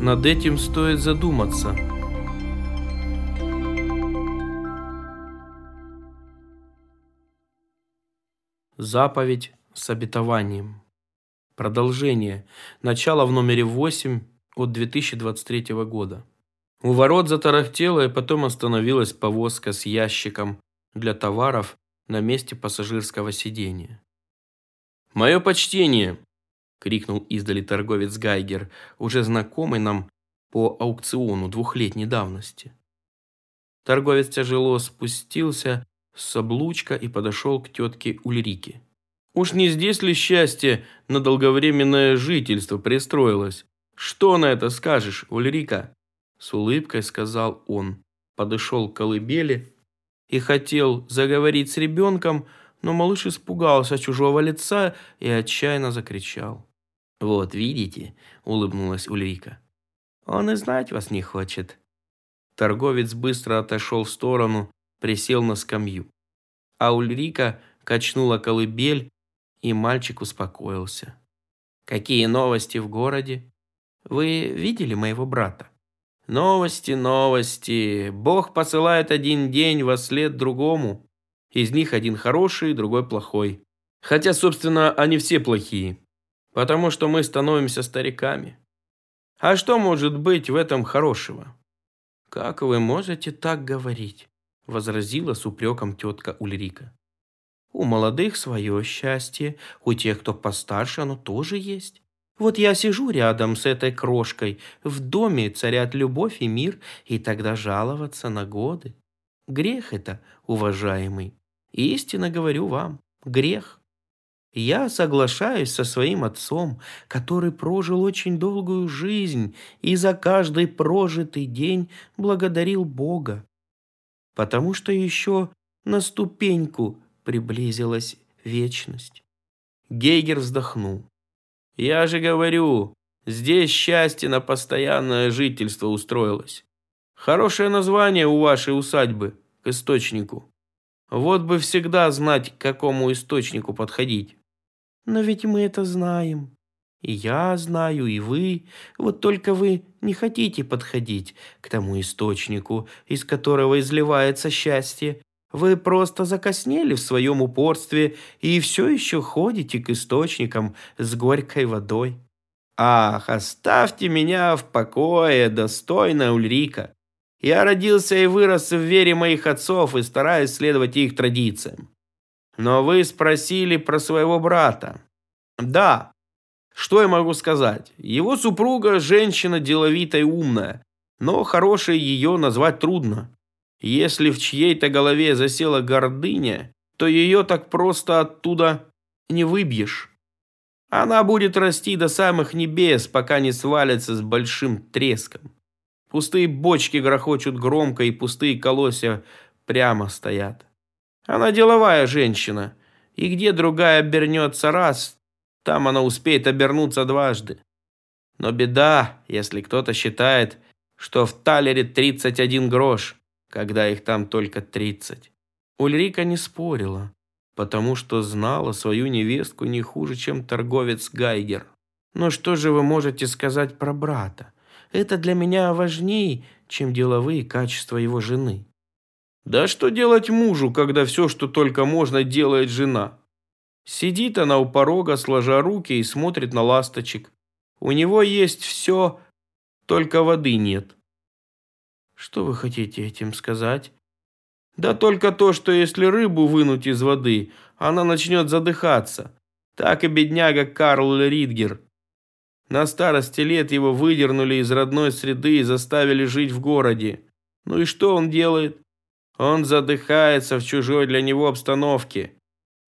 Над этим стоит задуматься. Заповедь с обетованием. Продолжение. Начало в номере 8 от 2023 года. У ворот затарахтела и потом остановилась повозка с ящиком для товаров на месте пассажирского сидения. «Мое почтение!» – крикнул издали торговец Гайгер, уже знакомый нам по аукциону двухлетней давности. Торговец тяжело спустился с облучка и подошел к тетке Ульрике. «Уж не здесь ли счастье на долговременное жительство пристроилось? Что на это скажешь, Ульрика?» С улыбкой сказал он, подошел к колыбели и хотел заговорить с ребенком, но малыш испугался чужого лица и отчаянно закричал. «Вот, видите?» – улыбнулась Ульрика. «Он и знать вас не хочет». Торговец быстро отошел в сторону, присел на скамью. А Ульрика качнула колыбель, и мальчик успокоился. «Какие новости в городе? Вы видели моего брата?» «Новости, новости. Бог посылает один день во след другому. Из них один хороший, другой плохой. Хотя, собственно, они все плохие. Потому что мы становимся стариками. А что может быть в этом хорошего? Как вы можете так говорить? Возразила с упреком тетка Ульрика. У молодых свое счастье, у тех, кто постарше, оно тоже есть. Вот я сижу рядом с этой крошкой, в доме царят любовь и мир, и тогда жаловаться на годы. Грех это, уважаемый. Истинно говорю вам, грех. Я соглашаюсь со своим отцом, который прожил очень долгую жизнь и за каждый прожитый день благодарил Бога, потому что еще на ступеньку приблизилась вечность. Гейгер вздохнул. «Я же говорю, здесь счастье на постоянное жительство устроилось. Хорошее название у вашей усадьбы к источнику. Вот бы всегда знать, к какому источнику подходить. Но ведь мы это знаем. И я знаю, и вы. Вот только вы не хотите подходить к тому источнику, из которого изливается счастье. Вы просто закоснели в своем упорстве и все еще ходите к источникам с горькой водой. Ах, оставьте меня в покое, достойная Ульрика. Я родился и вырос в вере моих отцов и стараюсь следовать их традициям. Но вы спросили про своего брата. Да, что я могу сказать? Его супруга женщина деловитая и умная, но хорошей ее назвать трудно. Если в чьей-то голове засела гордыня, то ее так просто оттуда не выбьешь. Она будет расти до самых небес, пока не свалится с большим треском. Пустые бочки грохочут громко, и пустые колосья прямо стоят. Она деловая женщина, и где другая обернется раз, там она успеет обернуться дважды. Но беда, если кто-то считает, что в талере 31 грош, когда их там только 30. Ульрика не спорила, потому что знала свою невестку не хуже, чем торговец Гайгер. Но что же вы можете сказать про брата? Это для меня важнее, чем деловые качества его жены. Да что делать мужу, когда все, что только можно, делает жена? Сидит она у порога, сложа руки и смотрит на ласточек. У него есть все, только воды нет. Что вы хотите этим сказать? Да только то, что если рыбу вынуть из воды, она начнет задыхаться. Так и бедняга Карл Ридгер. На старости лет его выдернули из родной среды и заставили жить в городе. Ну и что он делает? Он задыхается в чужой для него обстановке.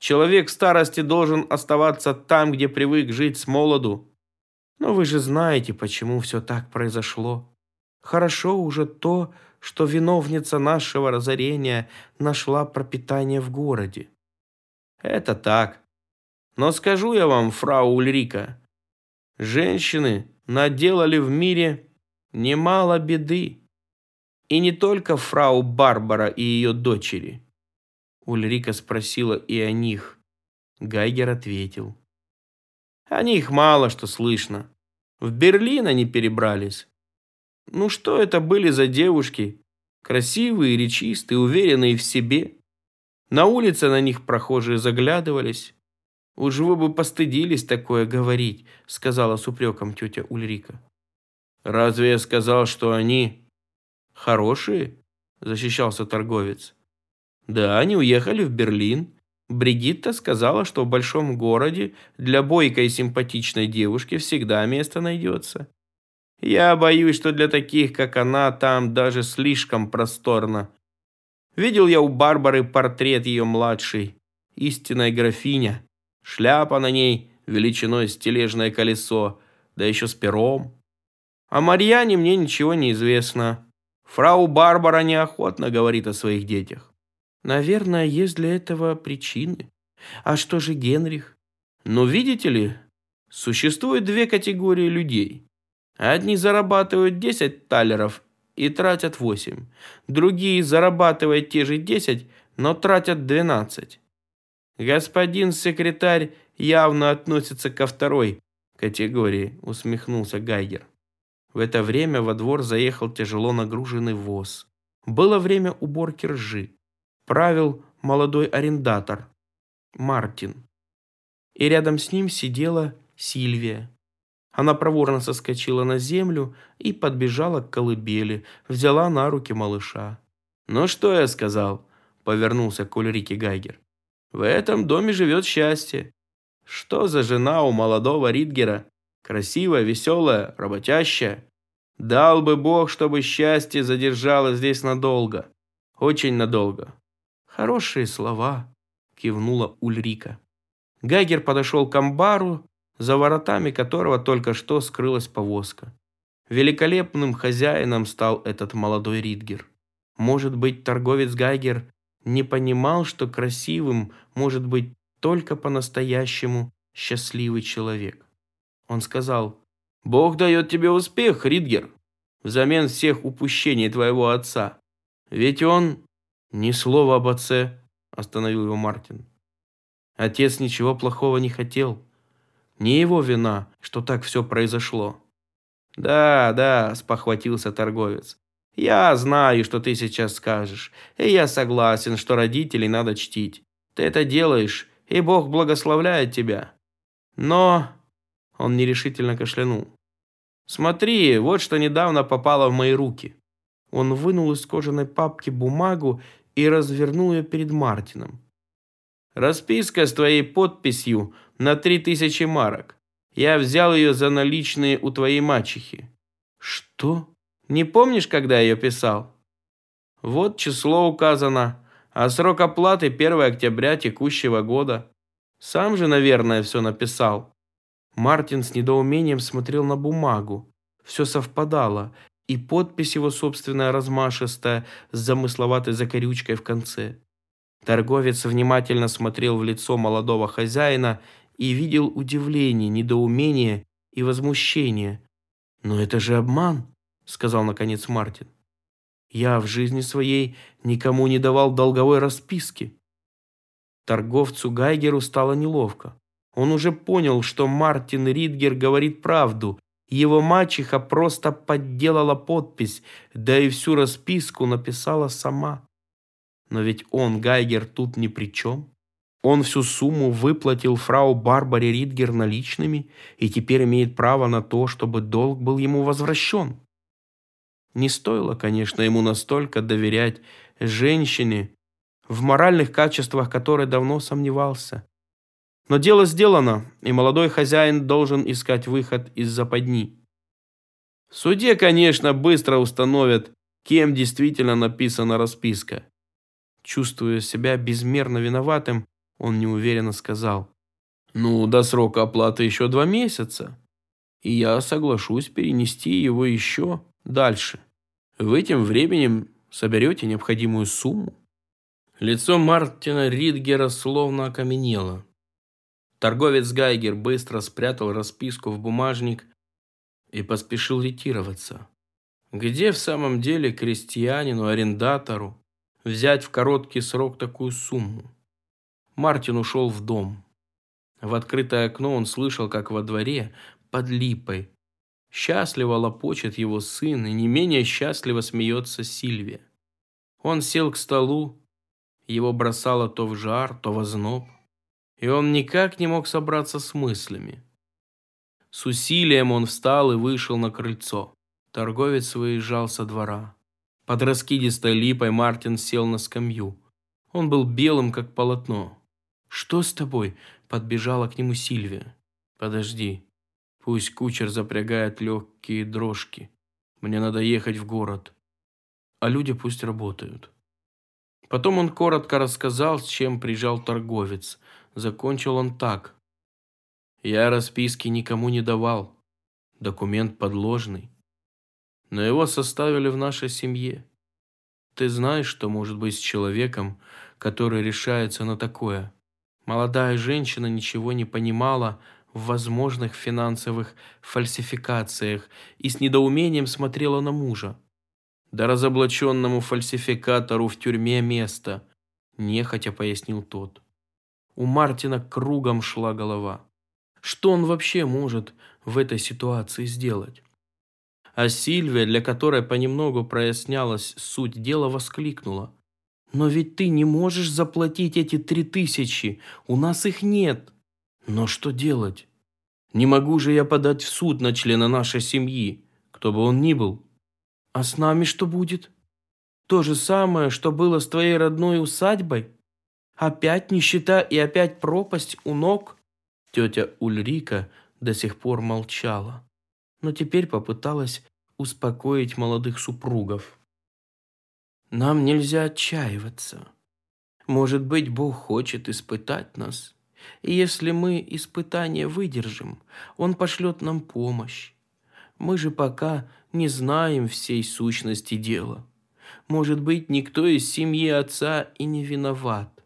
Человек старости должен оставаться там, где привык жить с молоду. Но вы же знаете, почему все так произошло. Хорошо уже то, что виновница нашего разорения нашла пропитание в городе. Это так. Но скажу я вам, фрау Ульрика, женщины наделали в мире немало беды. И не только фрау Барбара и ее дочери. Ульрика спросила и о них. Гайгер ответил. О них мало что слышно. В Берлин они перебрались. Ну что это были за девушки? Красивые, речистые, уверенные в себе. На улице на них прохожие заглядывались. «Уж вы бы постыдились такое говорить», — сказала с упреком тетя Ульрика. «Разве я сказал, что они хорошие?» — защищался торговец. «Да, они уехали в Берлин. Бригитта сказала, что в большом городе для бойкой и симпатичной девушки всегда место найдется. Я боюсь, что для таких, как она, там даже слишком просторно. Видел я у Барбары портрет ее младшей, истинная графиня. Шляпа на ней величиной с тележное колесо, да еще с пером. О Марьяне мне ничего не известно. Фрау Барбара неохотно говорит о своих детях. Наверное, есть для этого причины. А что же Генрих? Ну, видите ли, существует две категории людей. Одни зарабатывают 10 талеров и тратят 8. Другие зарабатывают те же 10, но тратят 12. Господин секретарь явно относится ко второй категории, усмехнулся Гайгер. В это время во двор заехал тяжело нагруженный воз. Было время уборки ржи. Правил молодой арендатор Мартин. И рядом с ним сидела Сильвия. Она проворно соскочила на землю и подбежала к колыбели, взяла на руки малыша. «Ну что я сказал?» – повернулся к Ульрике Гайгер. «В этом доме живет счастье. Что за жена у молодого Ридгера? Красивая, веселая, работящая. Дал бы Бог, чтобы счастье задержалось здесь надолго. Очень надолго». «Хорошие слова», – кивнула Ульрика. Гайгер подошел к амбару, за воротами которого только что скрылась повозка. Великолепным хозяином стал этот молодой Ридгер. Может быть, торговец Гайгер не понимал, что красивым может быть только по-настоящему счастливый человек. Он сказал, «Бог дает тебе успех, Ридгер, взамен всех упущений твоего отца. Ведь он...» «Ни слова об отце», – остановил его Мартин. Отец ничего плохого не хотел. Не его вина, что так все произошло. Да, да, спохватился торговец. Я знаю, что ты сейчас скажешь, и я согласен, что родителей надо чтить. Ты это делаешь, и Бог благословляет тебя. Но... Он нерешительно кашлянул. Смотри, вот что недавно попало в мои руки. Он вынул из кожаной папки бумагу и развернул ее перед Мартином. Расписка с твоей подписью на три тысячи марок. Я взял ее за наличные у твоей мачехи». «Что? Не помнишь, когда я ее писал?» «Вот число указано, а срок оплаты 1 октября текущего года. Сам же, наверное, все написал». Мартин с недоумением смотрел на бумагу. Все совпадало, и подпись его собственная размашистая с замысловатой закорючкой в конце. Торговец внимательно смотрел в лицо молодого хозяина и видел удивление, недоумение и возмущение. «Но это же обман», — сказал наконец Мартин. «Я в жизни своей никому не давал долговой расписки». Торговцу Гайгеру стало неловко. Он уже понял, что Мартин Ридгер говорит правду. Его мачеха просто подделала подпись, да и всю расписку написала сама. Но ведь он, Гайгер, тут ни при чем. Он всю сумму выплатил фрау Барбаре Ридгер наличными и теперь имеет право на то, чтобы долг был ему возвращен. Не стоило, конечно, ему настолько доверять женщине, в моральных качествах которой давно сомневался. Но дело сделано, и молодой хозяин должен искать выход из западни. В суде, конечно, быстро установят, кем действительно написана расписка. Чувствуя себя безмерно виноватым, он неуверенно сказал. «Ну, до срока оплаты еще два месяца, и я соглашусь перенести его еще дальше. Вы тем временем соберете необходимую сумму». Лицо Мартина Ридгера словно окаменело. Торговец Гайгер быстро спрятал расписку в бумажник и поспешил ретироваться. Где в самом деле крестьянину, арендатору взять в короткий срок такую сумму? Мартин ушел в дом. В открытое окно он слышал, как во дворе, под липой, Счастливо лопочет его сын, и не менее счастливо смеется Сильвия. Он сел к столу, его бросало то в жар, то в озноб, и он никак не мог собраться с мыслями. С усилием он встал и вышел на крыльцо. Торговец выезжал со двора. Под раскидистой липой Мартин сел на скамью. Он был белым, как полотно. «Что с тобой?» – подбежала к нему Сильвия. «Подожди. Пусть кучер запрягает легкие дрожки. Мне надо ехать в город. А люди пусть работают». Потом он коротко рассказал, с чем приезжал торговец. Закончил он так. «Я расписки никому не давал. Документ подложный но его составили в нашей семье. Ты знаешь, что может быть с человеком, который решается на такое? Молодая женщина ничего не понимала в возможных финансовых фальсификациях и с недоумением смотрела на мужа. Да разоблаченному фальсификатору в тюрьме место, нехотя пояснил тот. У Мартина кругом шла голова. Что он вообще может в этой ситуации сделать? А Сильвия, для которой понемногу прояснялась суть дела, воскликнула. «Но ведь ты не можешь заплатить эти три тысячи, у нас их нет. Но что делать? Не могу же я подать в суд на члена нашей семьи, кто бы он ни был. А с нами что будет? То же самое, что было с твоей родной усадьбой? Опять нищета и опять пропасть у ног?» Тетя Ульрика до сих пор молчала но теперь попыталась успокоить молодых супругов. «Нам нельзя отчаиваться. Может быть, Бог хочет испытать нас, и если мы испытание выдержим, Он пошлет нам помощь. Мы же пока не знаем всей сущности дела. Может быть, никто из семьи отца и не виноват.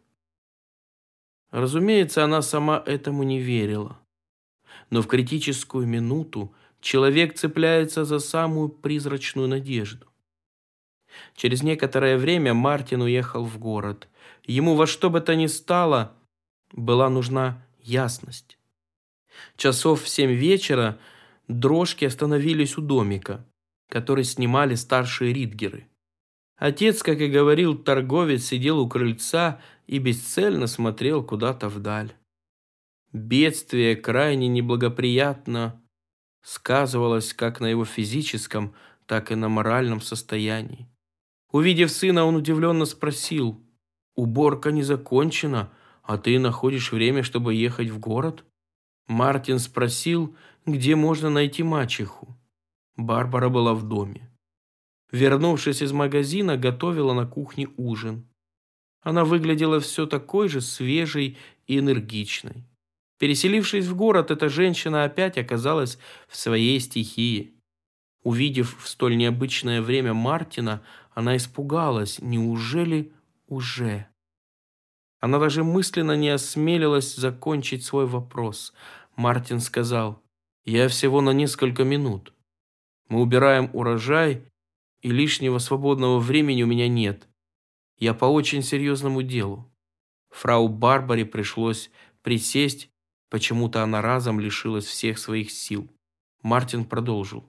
Разумеется, она сама этому не верила. Но в критическую минуту человек цепляется за самую призрачную надежду. Через некоторое время Мартин уехал в город. Ему во что бы то ни стало была нужна ясность. Часов в семь вечера дрожки остановились у домика, который снимали старшие ридгеры. Отец, как и говорил торговец, сидел у крыльца и бесцельно смотрел куда-то вдаль. Бедствие крайне неблагоприятно сказывалось как на его физическом, так и на моральном состоянии. Увидев сына, он удивленно спросил, «Уборка не закончена, а ты находишь время, чтобы ехать в город?» Мартин спросил, где можно найти мачеху. Барбара была в доме. Вернувшись из магазина, готовила на кухне ужин. Она выглядела все такой же свежей и энергичной. Переселившись в город, эта женщина опять оказалась в своей стихии. Увидев в столь необычное время Мартина, она испугалась. Неужели уже? Она даже мысленно не осмелилась закончить свой вопрос. Мартин сказал, «Я всего на несколько минут. Мы убираем урожай, и лишнего свободного времени у меня нет. Я по очень серьезному делу». Фрау Барбаре пришлось присесть Почему-то она разом лишилась всех своих сил. Мартин продолжил.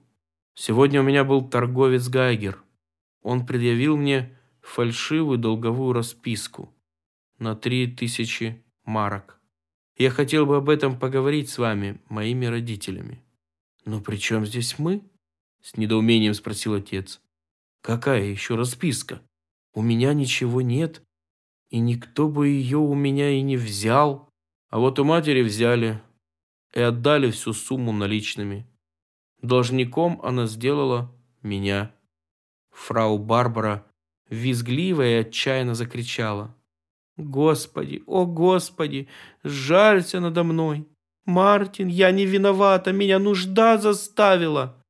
«Сегодня у меня был торговец Гайгер. Он предъявил мне фальшивую долговую расписку на три тысячи марок. Я хотел бы об этом поговорить с вами, моими родителями». «Но при чем здесь мы?» С недоумением спросил отец. «Какая еще расписка? У меня ничего нет, и никто бы ее у меня и не взял». А вот у матери взяли и отдали всю сумму наличными. Должником она сделала меня. Фрау Барбара визгливо и отчаянно закричала. «Господи, о Господи, жалься надо мной! Мартин, я не виновата, меня нужда заставила!»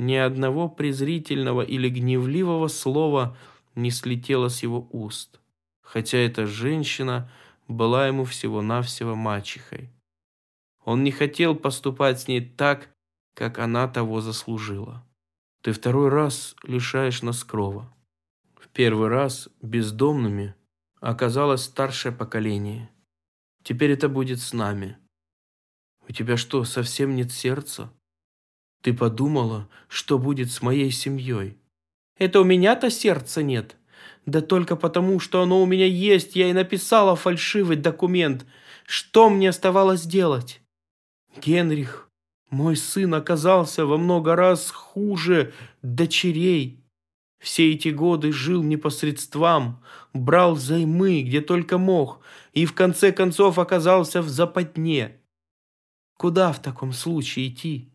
Ни одного презрительного или гневливого слова не слетело с его уст, хотя эта женщина была ему всего-навсего мачехой. Он не хотел поступать с ней так, как она того заслужила. Ты второй раз лишаешь нас крова. В первый раз бездомными оказалось старшее поколение. Теперь это будет с нами. У тебя что, совсем нет сердца? Ты подумала, что будет с моей семьей? Это у меня-то сердца нет. Да только потому, что оно у меня есть, я и написала фальшивый документ. Что мне оставалось делать? Генрих, мой сын оказался во много раз хуже дочерей. Все эти годы жил непосредством, брал займы, где только мог, и в конце концов оказался в западне. Куда в таком случае идти?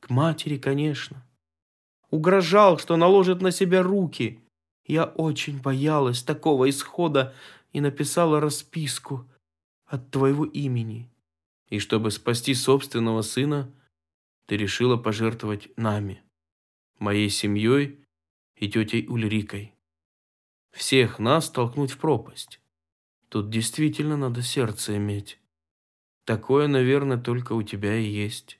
К матери, конечно. Угрожал, что наложит на себя руки. Я очень боялась такого исхода и написала расписку от твоего имени. И чтобы спасти собственного сына, ты решила пожертвовать нами, моей семьей и тетей Ульрикой. Всех нас толкнуть в пропасть. Тут действительно надо сердце иметь. Такое, наверное, только у тебя и есть.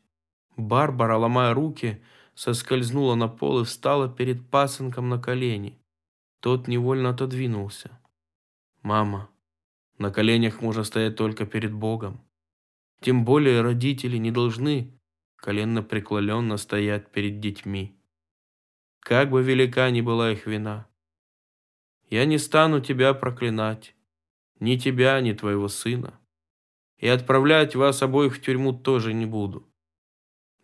Барбара, ломая руки, соскользнула на пол и встала перед пасынком на колени. Тот невольно отодвинулся. «Мама, на коленях можно стоять только перед Богом. Тем более родители не должны коленно преклоненно стоять перед детьми. Как бы велика ни была их вина. Я не стану тебя проклинать, ни тебя, ни твоего сына. И отправлять вас обоих в тюрьму тоже не буду.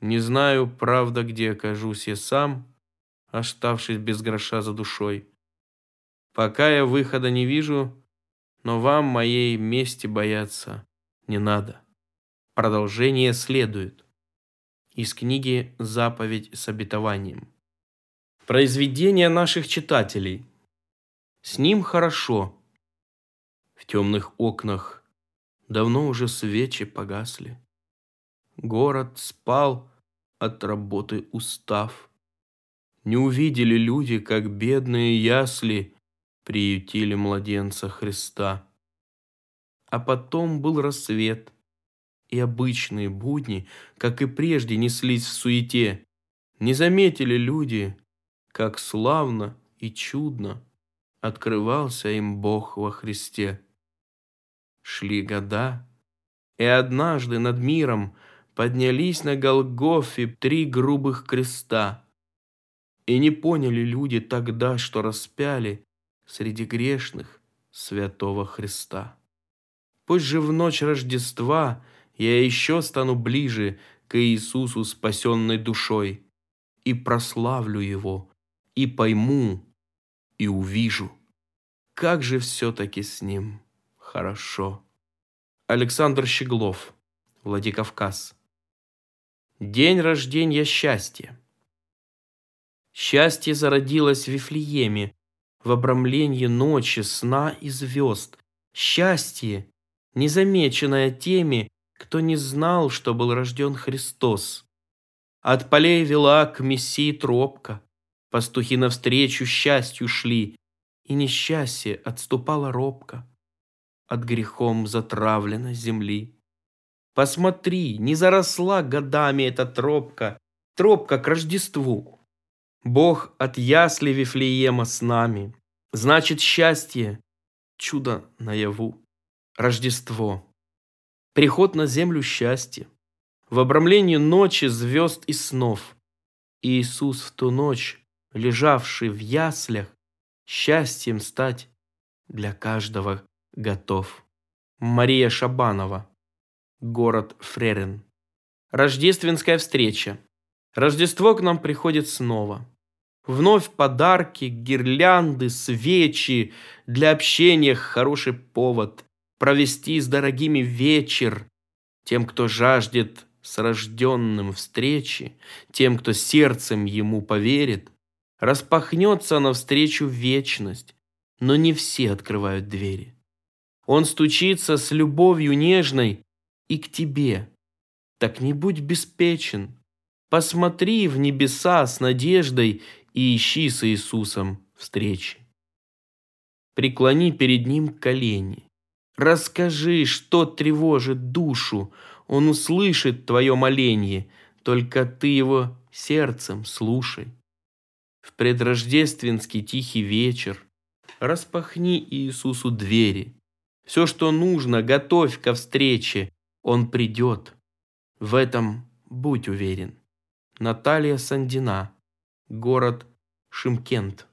Не знаю, правда, где окажусь я сам, оставшись без гроша за душой. Пока я выхода не вижу, но вам моей мести бояться не надо. Продолжение следует. Из книги «Заповедь с обетованием». Произведение наших читателей. С ним хорошо. В темных окнах давно уже свечи погасли. Город спал от работы устав. Не увидели люди, как бедные ясли приютили младенца Христа. А потом был рассвет, и обычные будни, как и прежде, неслись в суете. Не заметили люди, как славно и чудно открывался им Бог во Христе. Шли года, и однажды над миром поднялись на Голгофе три грубых креста. И не поняли люди тогда, что распяли среди грешных святого Христа. Пусть же в ночь Рождества я еще стану ближе к Иисусу спасенной душой и прославлю Его, и пойму, и увижу, как же все-таки с Ним хорошо. Александр Щеглов, Владикавказ. День рождения счастья. Счастье зародилось в Вифлееме, в обрамлении ночи, сна и звезд. Счастье, незамеченное теми, кто не знал, что был рожден Христос. От полей вела к Мессии тропка. Пастухи навстречу счастью шли, и несчастье отступало робко от грехом затравленной земли. Посмотри, не заросла годами эта тропка, тропка к Рождеству. Бог от ясли Вифлеема с нами. Значит, счастье, чудо наяву, Рождество. Приход на землю счастья. В обрамлении ночи, звезд и снов. Иисус в ту ночь, лежавший в яслях, счастьем стать для каждого готов. Мария Шабанова город Фререн. Рождественская встреча. Рождество к нам приходит снова. Вновь подарки, гирлянды, свечи. Для общения хороший повод. Провести с дорогими вечер. Тем, кто жаждет с рожденным встречи, тем, кто сердцем ему поверит, распахнется навстречу вечность, но не все открывают двери. Он стучится с любовью нежной, и к тебе. Так не будь беспечен. Посмотри в небеса с надеждой и ищи с Иисусом встречи. Преклони перед Ним колени. Расскажи, что тревожит душу. Он услышит твое моление, только ты его сердцем слушай. В предрождественский тихий вечер распахни Иисусу двери. Все, что нужно, готовь ко встрече, он придет. В этом будь уверен. Наталья Сандина. Город Шимкент.